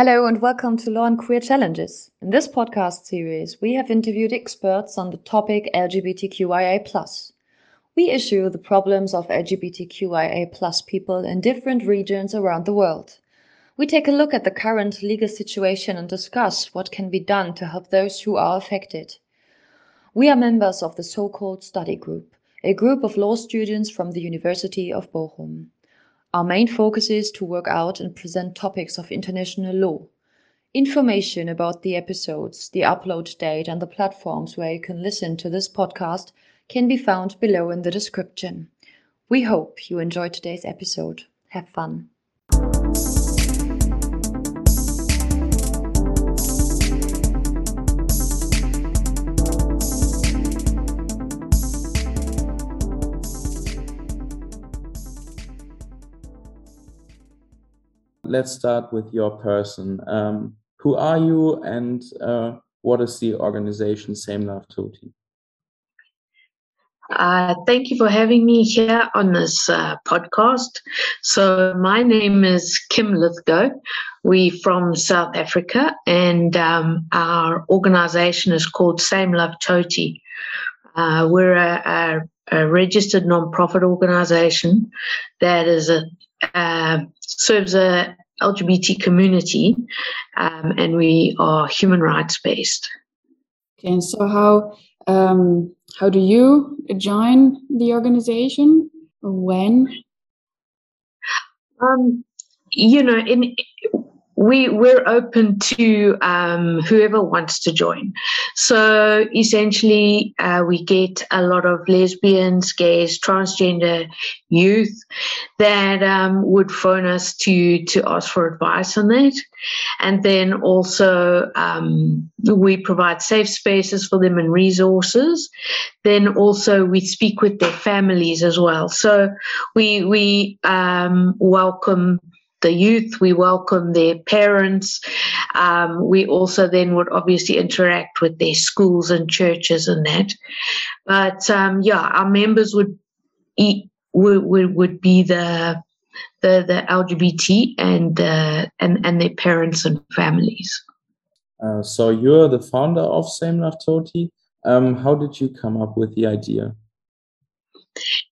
Hello and welcome to Law and Queer Challenges. In this podcast series, we have interviewed experts on the topic LGBTQIA. We issue the problems of LGBTQIA people in different regions around the world. We take a look at the current legal situation and discuss what can be done to help those who are affected. We are members of the so called study group, a group of law students from the University of Bochum. Our main focus is to work out and present topics of international law. Information about the episodes, the upload date, and the platforms where you can listen to this podcast can be found below in the description. We hope you enjoyed today's episode. Have fun. Let's start with your person. Um, who are you and uh, what is the organization Same Love Toti? Uh, thank you for having me here on this uh, podcast. So, my name is Kim Lithgow. We're from South Africa, and um, our organization is called Same Love Toti. Uh, we're a, a, a, registered non-profit organization that is a uh, serves a LGBT community, um, and we are human rights based. Okay, and so how um, how do you join the organization? When? Um, you know, in we we're open to um, whoever wants to join. So essentially, uh, we get a lot of lesbians, gays, transgender youth that um, would phone us to to ask for advice on that, and then also um, we provide safe spaces for them and resources. Then also we speak with their families as well. So we we um, welcome the youth, we welcome their parents. Um, we also then would obviously interact with their schools and churches and that. But um, yeah, our members would eat, would, would, would be the the the LGBT and uh, and and their parents and families. Uh, so you're the founder of Same Love Toti. Um, how did you come up with the idea?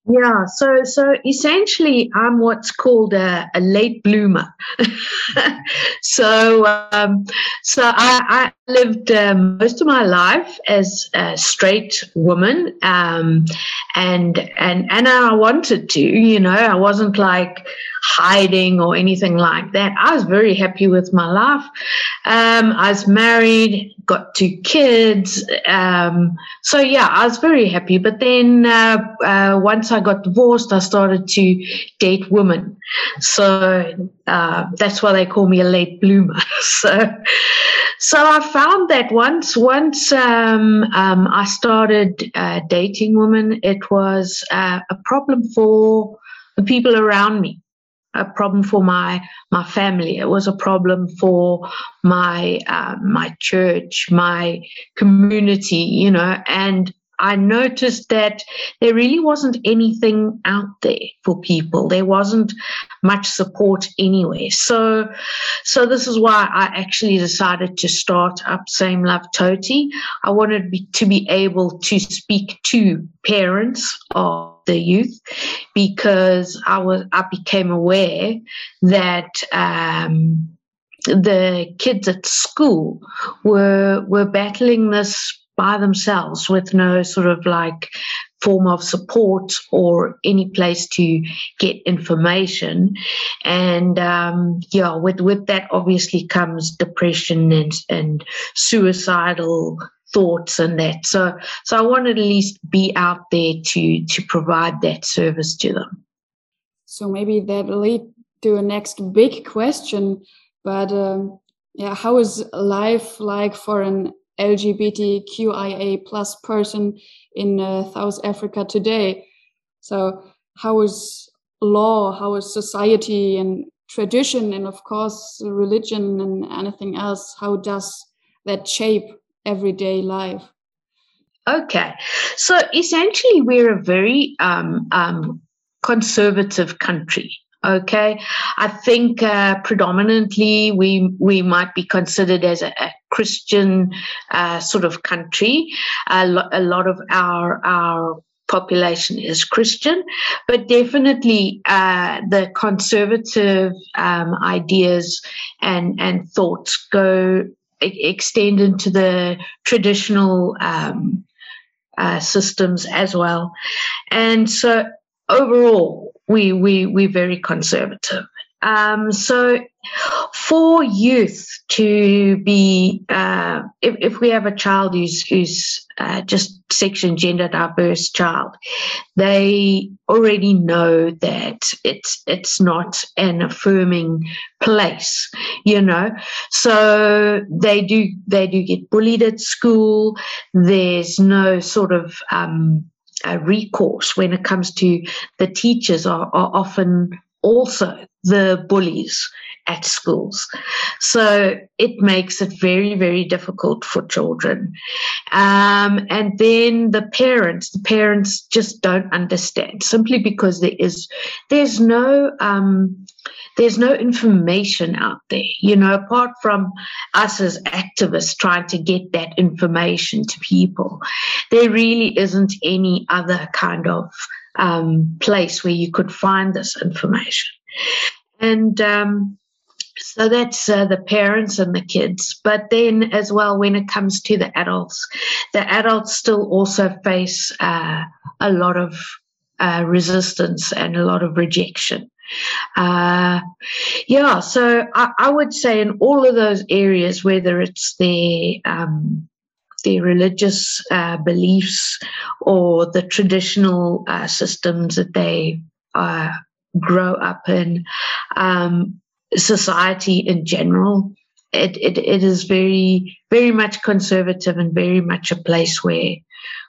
Yeah, so so essentially, I'm what's called a, a late bloomer. so um, so I, I lived um, most of my life as a straight woman, um, and and and I wanted to, you know, I wasn't like hiding or anything like that. I was very happy with my life. Um, I was married, got two kids. Um, so yeah, I was very happy. But then uh, uh, once I got divorced, I started to date women. So uh, that's why they call me a late bloomer. so so I found that once once um, um, I started uh, dating women, it was uh, a problem for the people around me a problem for my my family. It was a problem for my uh, my church, my community, you know, and I noticed that there really wasn't anything out there for people. There wasn't much support anywhere. So, so this is why I actually decided to start up Same Love Toti. I wanted to be able to speak to parents of the youth because I was I became aware that. Um, the kids at school were were battling this by themselves with no sort of like form of support or any place to get information. And um, yeah with with that obviously comes depression and and suicidal thoughts and that. So so i wanted at least be out there to to provide that service to them. So maybe that lead to a next big question but um, yeah how is life like for an LGBTQIA plus person in uh, South Africa today. So how is law, how is society and tradition, and of course religion and anything else? How does that shape everyday life? Okay, so essentially we're a very um, um, conservative country Okay, I think uh, predominantly we we might be considered as a, a Christian uh, sort of country. A, lo- a lot of our our population is Christian, but definitely uh, the conservative um, ideas and and thoughts go extend into the traditional um, uh, systems as well, and so overall we we we're very conservative. Um, so for youth to be, uh, if, if we have a child who's, who's uh, just sex and gender diverse child, they already know that it's it's not an affirming place, you know. So they do they do get bullied at school. There's no sort of um, Uh, recourse when it comes to the teachers are, are often also the bullies at schools. So it makes it very, very difficult for children. Um, and then the parents, the parents just don't understand simply because there is there's no um, there's no information out there, you know, apart from us as activists trying to get that information to people. There really isn't any other kind of um, place where you could find this information. And um, so that's uh, the parents and the kids. But then, as well, when it comes to the adults, the adults still also face uh, a lot of uh, resistance and a lot of rejection. Uh, yeah, so I, I, would say in all of those areas, whether it's their um, their religious uh, beliefs or the traditional uh, systems that they grow up in, um, society in general. It, it, it is very very much conservative and very much a place where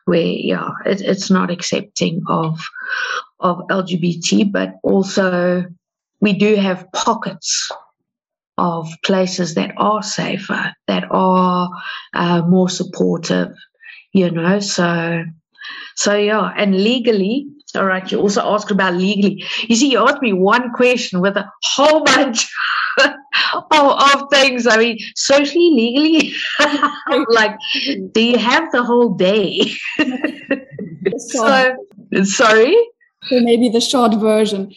where yeah it, it's not accepting of of LGBT, but also we do have pockets of places that are safer, that are uh, more supportive, you know. So, so yeah, and legally, all right. You also asked about legally. You see, you asked me one question with a whole bunch of, of things. I mean, socially, legally, like, do you have the whole day? so, sorry. So maybe the short version.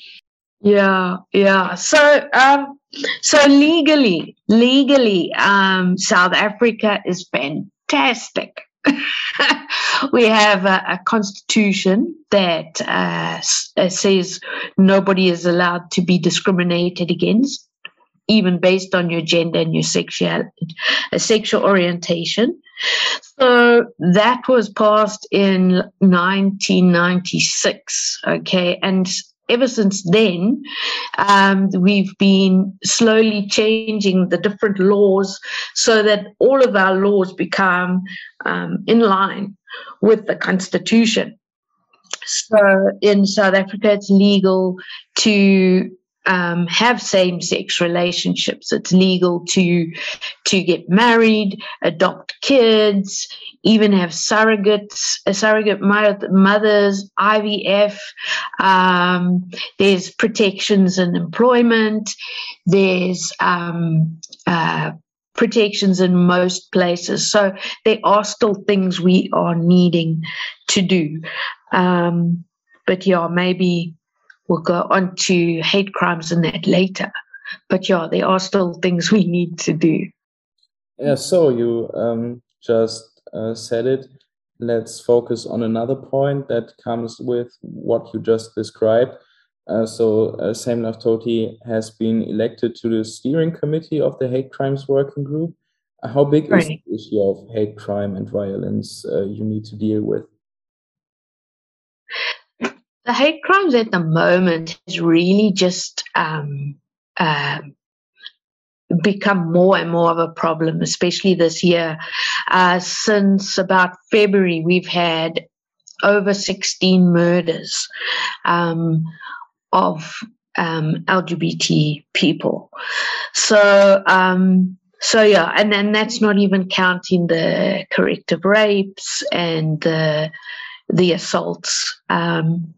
Yeah, yeah. So, um, so legally, legally, um, South Africa is fantastic. we have a, a constitution that uh, uh, says nobody is allowed to be discriminated against, even based on your gender and your sexual, uh, sexual orientation. So that was passed in 1996. Okay, and ever since then, um, we've been slowly changing the different laws so that all of our laws become um, in line with the Constitution. So in South Africa, it's legal to um, have same-sex relationships. It's legal to to get married, adopt kids, even have surrogates, uh, surrogate mothers, IVF. Um, there's protections in employment. There's um, uh, protections in most places. So there are still things we are needing to do. Um, but yeah, maybe we'll go on to hate crimes and that later. But yeah, there are still things we need to do. Yeah, so you um, just uh, said it. Let's focus on another point that comes with what you just described. Uh, so, uh, Same Love Toti has been elected to the steering committee of the Hate Crimes Working Group. Uh, how big right. is the issue of hate crime and violence uh, you need to deal with? The hate crimes at the moment has really just um, uh, become more and more of a problem, especially this year. Uh, since about February, we've had over 16 murders um, of um, LGBT people. So, um, so yeah, and then that's not even counting the corrective rapes and the the assaults. Um,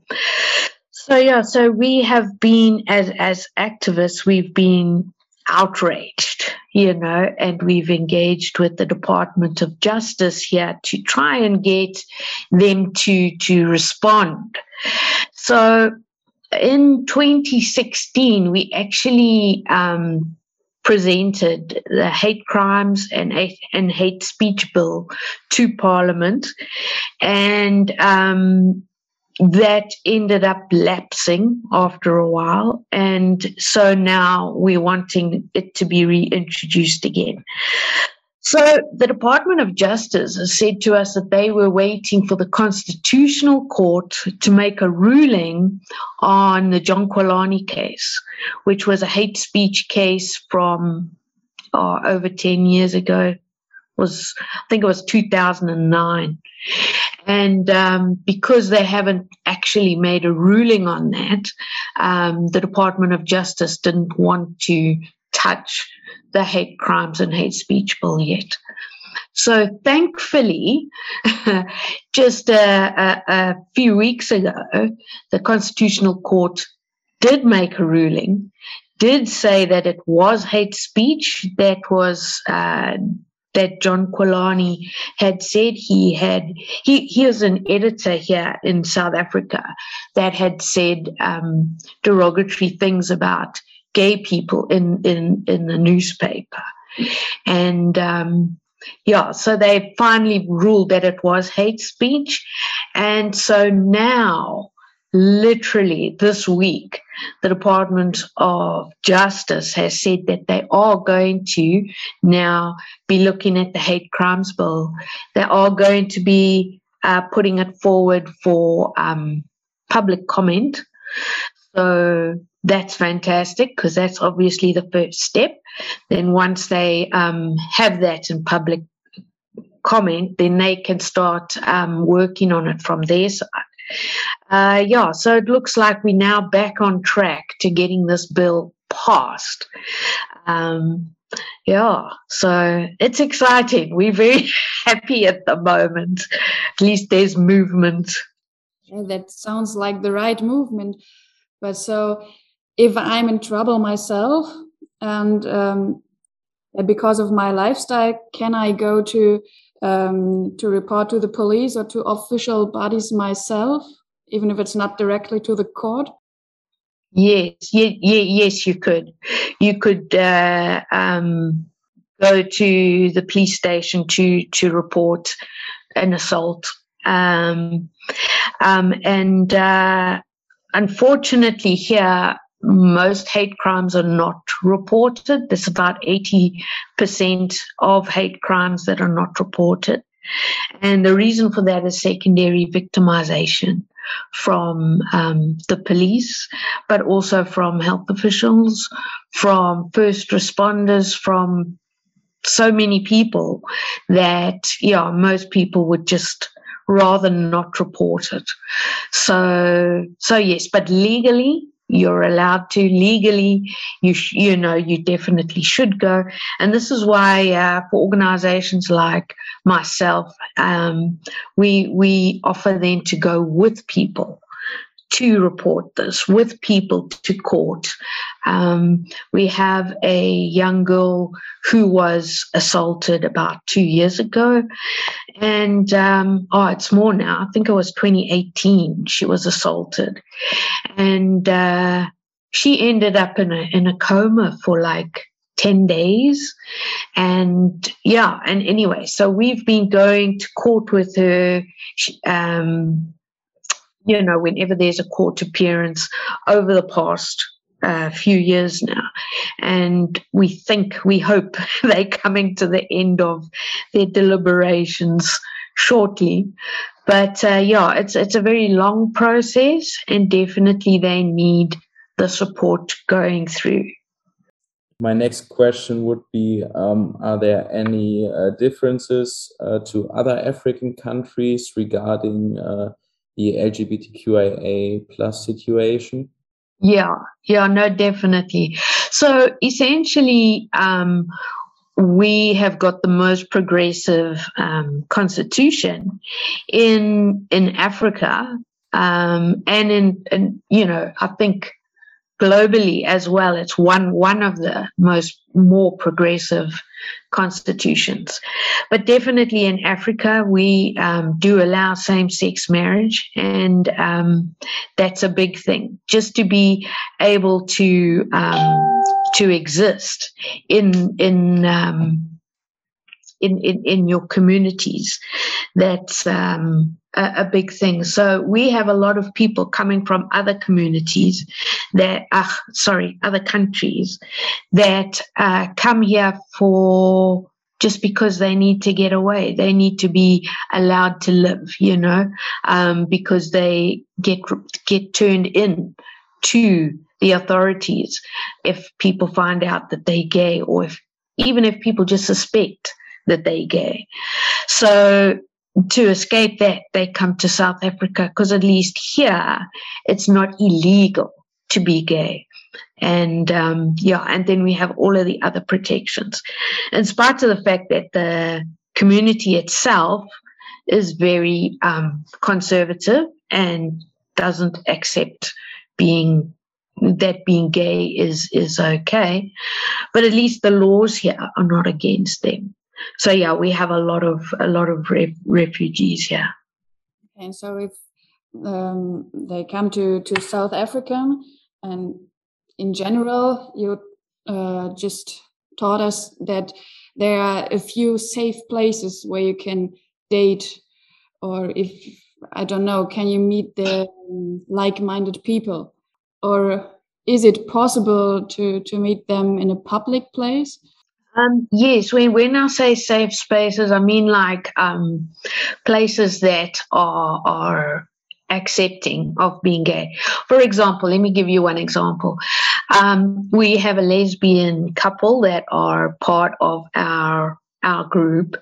So yeah, so we have been as as activists, we've been outraged, you know, and we've engaged with the Department of Justice here to try and get them to to respond. So in 2016, we actually um, presented the hate crimes and and hate speech bill to Parliament, and um, that ended up lapsing after a while. And so now we're wanting it to be reintroduced again. So the Department of Justice has said to us that they were waiting for the Constitutional Court to make a ruling on the Jon Qwelane case, which was a hate speech case from oh, over 10 years ago. Was I think it was 2009. And um, because they haven't actually made a ruling on that, um, the Department of Justice didn't want to touch the hate crimes and hate speech bill yet. So thankfully, just a, a, a, few weeks ago, the Constitutional Court did make a ruling, did say that it was hate speech that was uh, that Jon Qwelane had said he had he he was an editor here in South Africa that had said um, derogatory things about gay people in in in the newspaper, and um, yeah, so they finally ruled that it was hate speech, and so now literally this week, the Department of Justice has said that they are going to now be looking at the hate crimes bill. They are going to be uh, putting it forward for um, public comment. So that's fantastic because that's obviously the first step. Then once they um, have that in public comment, then they can start um, working on it from their side. Uh, yeah, so it looks like we're now back on track to getting this bill passed. Um, yeah, so it's exciting. We're very happy at the moment. At least there's movement. Yeah, that sounds like the right movement. But so if I'm in trouble myself and um, because of my lifestyle, can I go to um, to report to the police or to official bodies myself, even if it's not directly to the court? Yes, yeah, yes, you could. You could uh, um, go to the police station to to report an assault, um, um, and uh, unfortunately, here most hate crimes are not reported. There's about 80% of hate crimes that are not reported. And the reason for that is secondary victimization from um, the police, but also from health officials, from first responders, from so many people that, yeah, most people would just rather not report it. So, so yes, but legally, you're allowed to legally you sh- you know you definitely should go. And this is why uh, for organizations like myself um, we we offer them to go with people to report this with people to court. Um, we have a young girl who was assaulted about two years ago. And um, oh, it's more now. I think it was 2018 she was assaulted. And uh, she ended up in a, in a coma for like 10 days. And yeah, and anyway, so we've been going to court with her. She, um, you know, whenever there's a court appearance over the past uh, few years now. And we think, we hope they're coming to the end of their deliberations shortly. But uh, yeah, it's it's a very long process, and definitely they need the support going through. My next question would be: um, Are there any uh, differences uh, to other African countries regarding uh, the LGBTQIA plus situation? Yeah, yeah, no, definitely. So essentially, um, we have got the most progressive um, constitution in in Africa. um, and in, in you know I think globally as well. It's one one of the most more progressive constitutions, but definitely in Africa we um, do allow same sex marriage, and um, that's a big thing. Just to be able to um, to exist in in um, in, in, in your communities. That's um, a, a, big thing. So we have a lot of people coming from other communities that, uh, sorry, other countries that uh, come here for just because they need to get away. They need to be allowed to live, you know, um, because they get get turned in to the authorities if people find out that they're gay or if even if people just suspect that they're gay. So to escape that, they come to South Africa because at least here it's not illegal to be gay. And um, yeah, and then we have all of the other protections. In spite of the fact that the community itself is very um, conservative and doesn't accept being that being gay is is okay, but at least the laws here are not against them so yeah, we have a lot of a lot of re- refugees here. And so if um, they come to to South Africa, and in general, you uh, just taught us that there are a few safe places where you can date, or if I don't know, can you meet the um, like-minded people, or is it possible to to meet them in a public place? Um, yes, when, when I say safe spaces, I mean like um, places that are are accepting of being gay. For example, let me give you one example. Um, we have a lesbian couple that are part of our our group,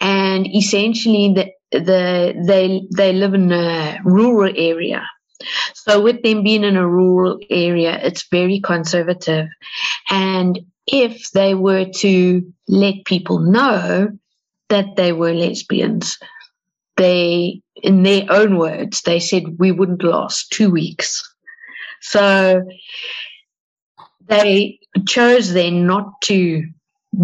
and essentially the, the they they live in a rural area. So with them being in a rural area, it's very conservative, and if they were to let people know that they were lesbians. They, in their own words, they said we wouldn't last two weeks. So they chose then not to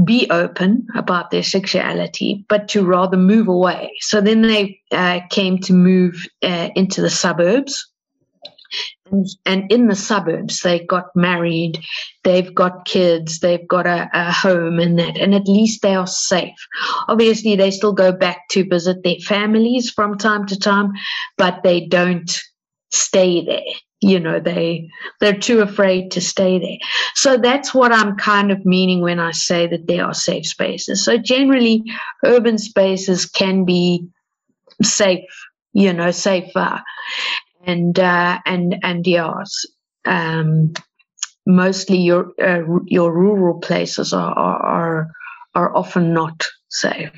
be open about their sexuality, but to rather move away. So then they uh, came to move uh, into the suburbs and, in the suburbs they got married they've got kids they've got a, a, home and that and at least they are safe. Obviously they still go back to visit their families from time to time but they don't stay there. You know they they're too afraid to stay there. So that's what i'm kind of meaning when i say that they are safe spaces. So generally urban spaces can be safe you know safer and uh, and and yes, um, mostly your uh, your rural places are, are are often not safe.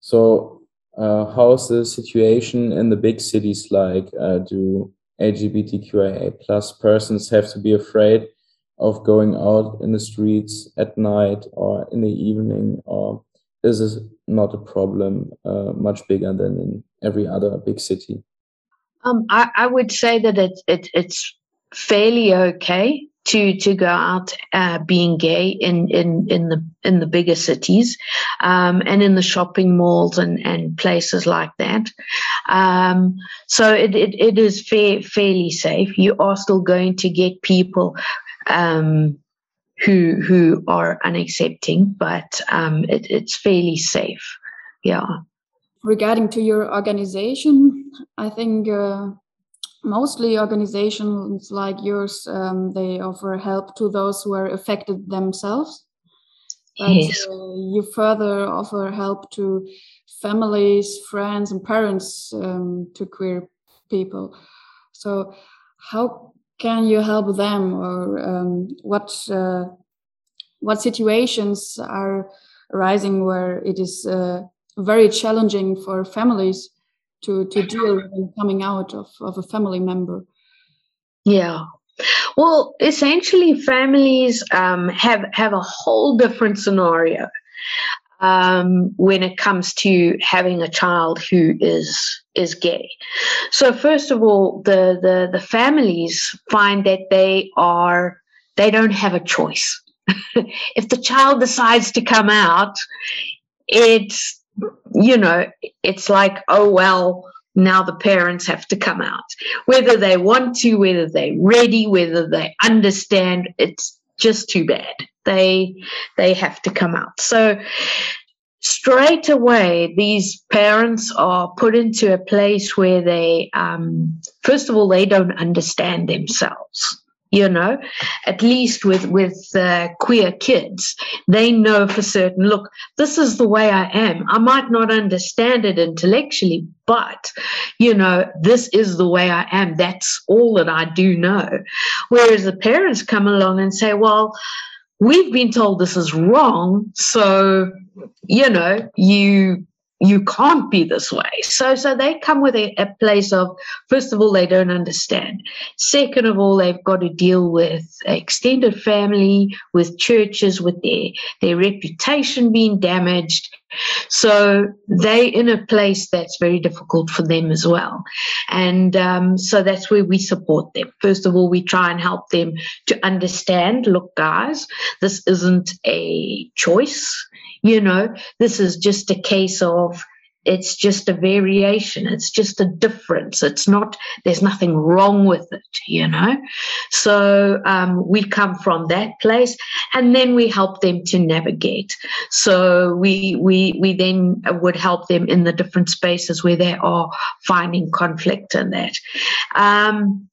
So, uh, how's the situation in the big cities like? Uh, do LGBTQIA plus persons have to be afraid of going out in the streets at night or in the evening, or is this not a problem uh, much bigger than in every other big city? Um, I, I, would say that it's it, it's fairly okay to to go out uh, being gay in in in the in the bigger cities um, and in the shopping malls and and places like that. Um, so it, it, it is fair, fairly safe. You are still going to get people um, who who are unaccepting, but um, it, it's fairly safe. Yeah regarding to your organization, I think uh, mostly organizations like yours um, they offer help to those who are affected themselves. But yes. uh, you further offer help to families, friends, and parents um, to queer people. So, how can you help them, or um, what uh, what situations are arising where it is uh, very challenging for families to to deal with coming out of, of a family member yeah well essentially families um, have have a whole different scenario um, when it comes to having a child who is is gay. So first of all, the the the families find that they are they don't have a choice. if the child decides to come out, it's you know it's like oh well now the parents have to come out. Whether they want to whether they're ready whether they understand it's just too bad. They they have to come out. So straight away these parents are put into a place where they um, first of all they don't understand themselves you know at least with with uh, queer kids they know for certain look this is the way i am. I might not understand it intellectually but you know this is the way i am. That's all that i do know. Whereas the parents come along and say well we've been told this is wrong so you know you you can't be this way. So, so they come with a, a, place of, first of all, they don't understand. Second of all, they've got to deal with extended family, with churches, with their, their reputation being damaged. So they in a place that's very difficult for them as well. And um, so that's where we support them. First of all, we try and help them to understand, look, guys, this isn't a choice you know, this is just a case of it's just a variation it's just a difference it's not there's nothing wrong with it you know? So um, we come from that place and then we help them to navigate. So we we we then would help them in the different spaces where they are finding conflict in that. Um,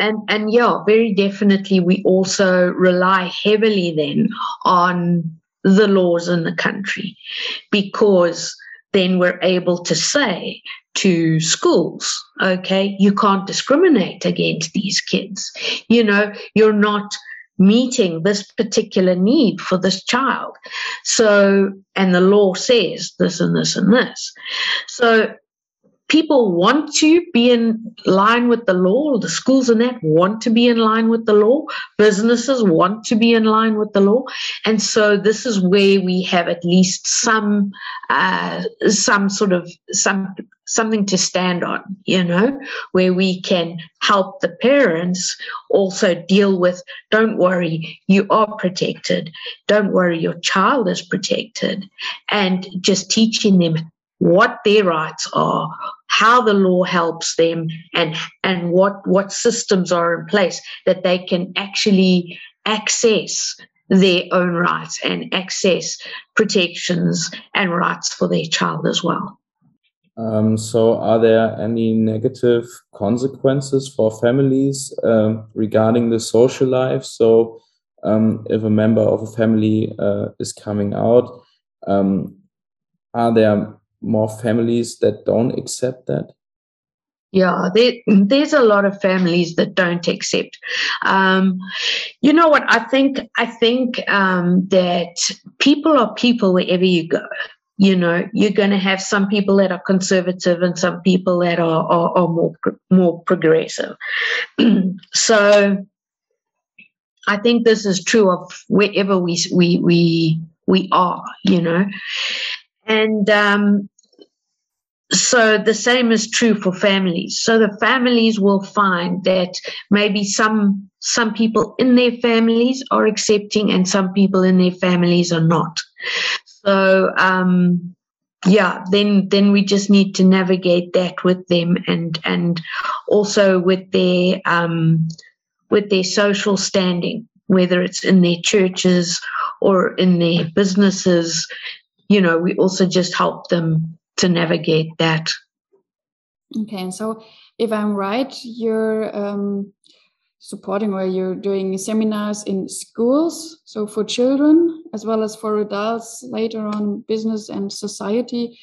and and yeah very definitely we also rely heavily then on the laws in the country because then we're able to say to schools, okay, you can't discriminate against these kids. You know, you're not meeting this particular need for this child. So, and the law says this and this and this. So people want to be in line with the law, the schools and that want to be in line with the law, businesses want to be in line with the law. And so this is where we have at least some uh, some sort of some something to stand on, you know, where we can help the parents also deal with don't worry, you are protected. Don't worry, your child is protected. And just teaching them what their rights are, how the law helps them, and and what what systems are in place that they can actually access their own rights and access protections and rights for their child as well. Um, so, are there any negative consequences for families uh, regarding the social life? So, um, if a member of a family uh, is coming out, um, are there more families that don't accept that? Yeah, there, there's a lot of families that don't accept. Um, you know what? I think I think um, that people are people wherever you go. You know, you're going to have some people that are conservative and some people that are are, are more more progressive. so, I think this is true of wherever we we we we are. You know, and um, so the same is true for families. So the families will find that maybe some some people in their families are accepting and some people in their families are not. So um, yeah, then then we just need to navigate that with them and and also with their um, with their social standing, whether it's in their churches or in their businesses you know, we also just help them to navigate that. Okay, so if I'm right, you're um, supporting or you're doing seminars in schools, so for children as well as for adults later on, business and society.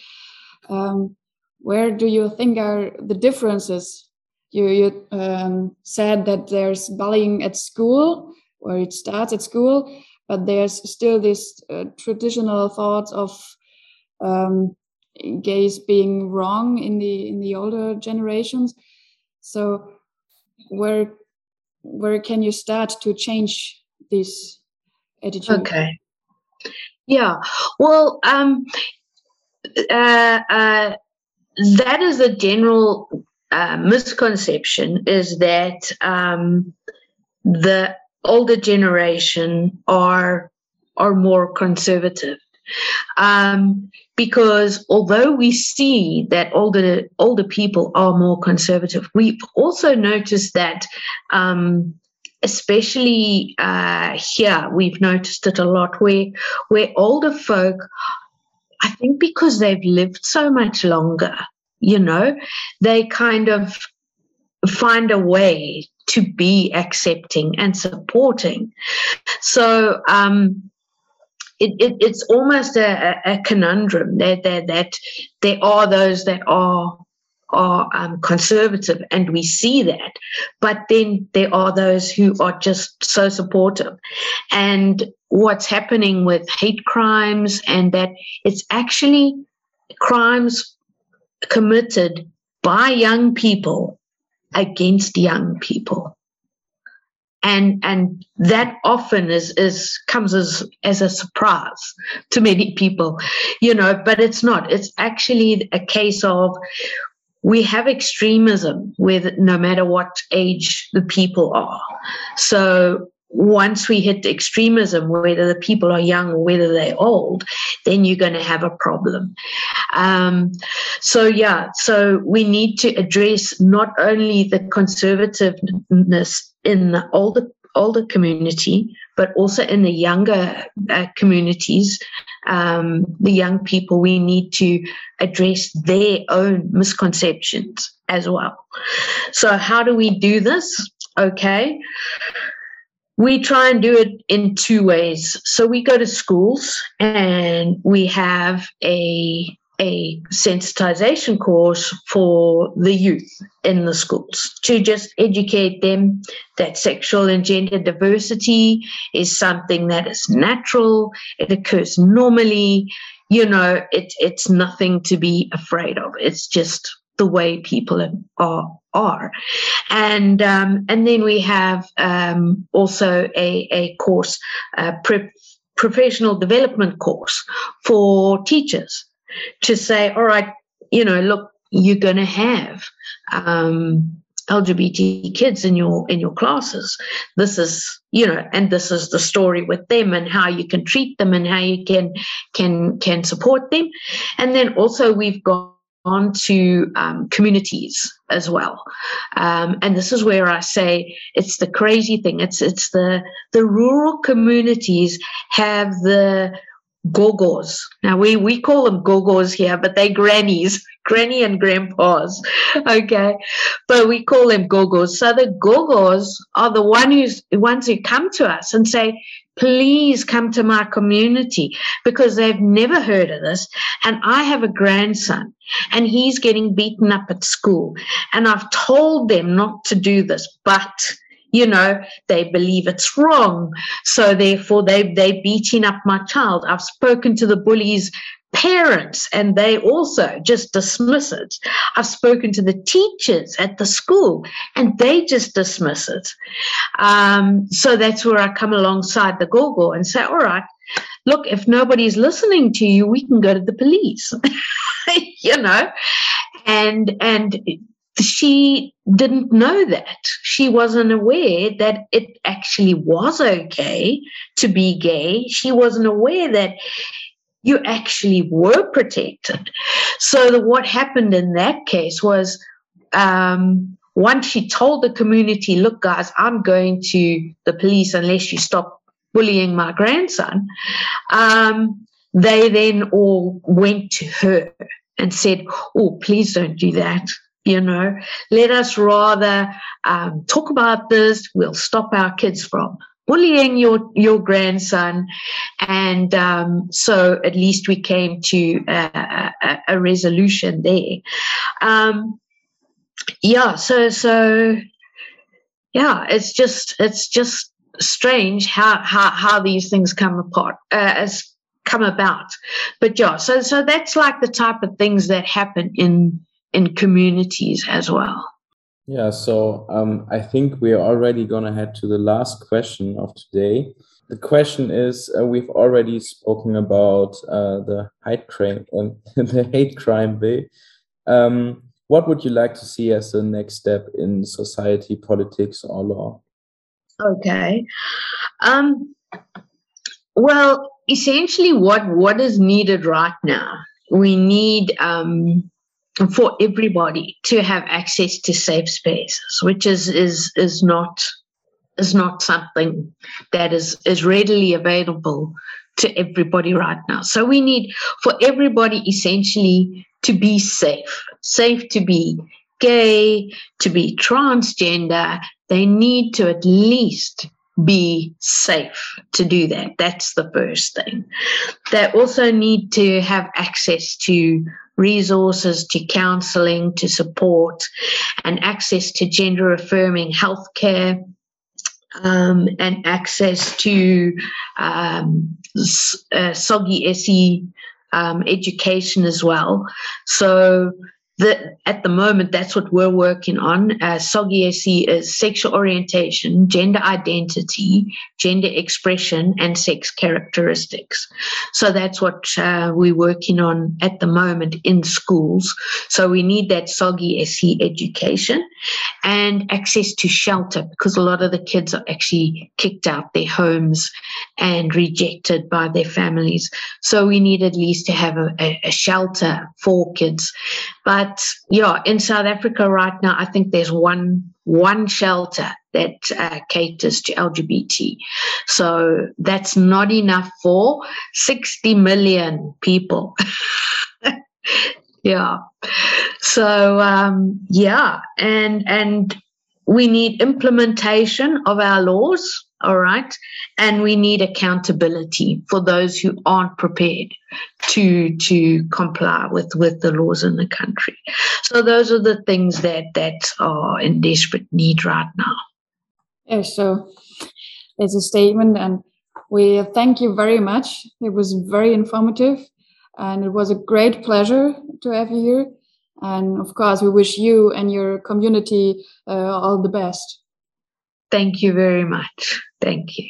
Um, where do you think are the differences? You, you um, said that there's bullying at school, where it starts at school, but there's still this uh, traditional thoughts of um, gays being wrong in the in the older generations. So where where can you start to change this attitude? Okay. Yeah, well, um, uh, uh, that is a general uh, misconception is that um, the older generation are are more conservative. Um, because although we see that older older people are more conservative, we've also noticed that, um, especially uh, here, we've noticed it a lot where where older folk, I think because they've lived so much longer, you know, they kind of find a way to be accepting and supporting. So um, it, it, it's almost a, a conundrum that, that, that there are those that are are um, conservative, and we see that. But then there are those who are just so supportive. And what's happening with hate crimes, and that it's actually crimes committed by young people against young people. And and that often is is comes as as a surprise to many people you know but it's not. It's actually a case of we have extremism with no matter what age the people are. So once we hit extremism, whether the people are young or whether they're old, then you're going to have a problem. Um, so, yeah, so we need to address not only the conservativeness in the older older community, but also in the younger uh, communities, um, the young people, we need to address their own misconceptions as well. So, how do we do this? Okay we try and do it in two ways. So we go to schools and we have a a sensitization course for the youth in the schools to just educate them that sexual and gender diversity is something that is natural, it occurs normally, you know, it, it's nothing to be afraid of. It's just the way people are are and um, and then we have um, also a, a course pre- professional development course for teachers to say all right you know look you're going to have um, LGBT kids in your in your classes. This is you know, and this is the story with them and how you can treat them and how you can can can support them. And then also we've got onto um, communities as well. Um, and this is where I say it's the crazy thing. It's it's the the rural communities have the gogos. Now we we call them gogos here, but they grannies, granny and grandpas. Okay, but we call them gogos. So the gogos are the one who's the ones who come to us and say, please come to my community because they've never heard of this. And I have a grandson and he's getting beaten up at school. And I've told them not to do this, but you know they believe it's wrong so therefore they they're beating up my child i've spoken to the bullies parents and they also just dismiss it. I've spoken to the teachers at the school and they just dismiss it. Um, so that's where I come alongside the Gogo and say, all right, look, if nobody's listening to you, we can go to the police, you know, and, and, she didn't know that. She wasn't aware that it actually was okay to be gay. She wasn't aware that you actually were protected. So the, what happened in that case was um, once she told the community, look, guys, I'm going to the police unless you stop bullying my grandson, um, they then all went to her and said, oh, please don't do that. You know, let us rather um, talk about this. We'll stop our kids from bullying your your grandson. And um, so at least we came to a, a, a resolution there. Um, yeah so so yeah it's just it's just strange how how, how these things come apart uh, as come about. But yeah so so that's like the type of things that happen in in communities as well Yeah, so um, I think we're already going to head to the last question of today. The question is: uh, We've already spoken about uh, the hate crime, uh, the hate crime bill. Um, what would you like to see as the next step in society, politics, or law? Okay. Um, well, essentially, what what is needed right now? We need um, for everybody to have access to safe spaces, which is is is not is not something that is is readily available to everybody right now. So we need for everybody essentially to be safe, safe to be gay, to be transgender. They need to at least be safe to do that. That's the first thing. They also need to have access to resources to counseling, to support, and access to gender affirming healthcare. Um, and access to um, uh, SOGIESC um, education as well. So that at the moment that's what we're working on. Uh, SOGIESC is sexual orientation gender identity gender expression and sex characteristics. So that's what uh, we're working on at the moment in schools. So we need that SOGIESC education and access to shelter because a lot of the kids are actually kicked out their homes and rejected by their families. So we need at least to have a, a, a shelter for kids but yeah, in South Africa right now, I think there's one one shelter that uh, caters to LGBT. So that's not enough for 60 million people. yeah. So um, yeah, and and we need implementation of our laws all right. And we need accountability for those who aren't prepared to to comply with with the laws in the country. So those are the things that that are in desperate need right now. Yeah so there's a statement and we thank you very much. It was very informative and it was a great pleasure to have you here. And of course we wish you and your community uh, all the best Thank you very much. Thank you.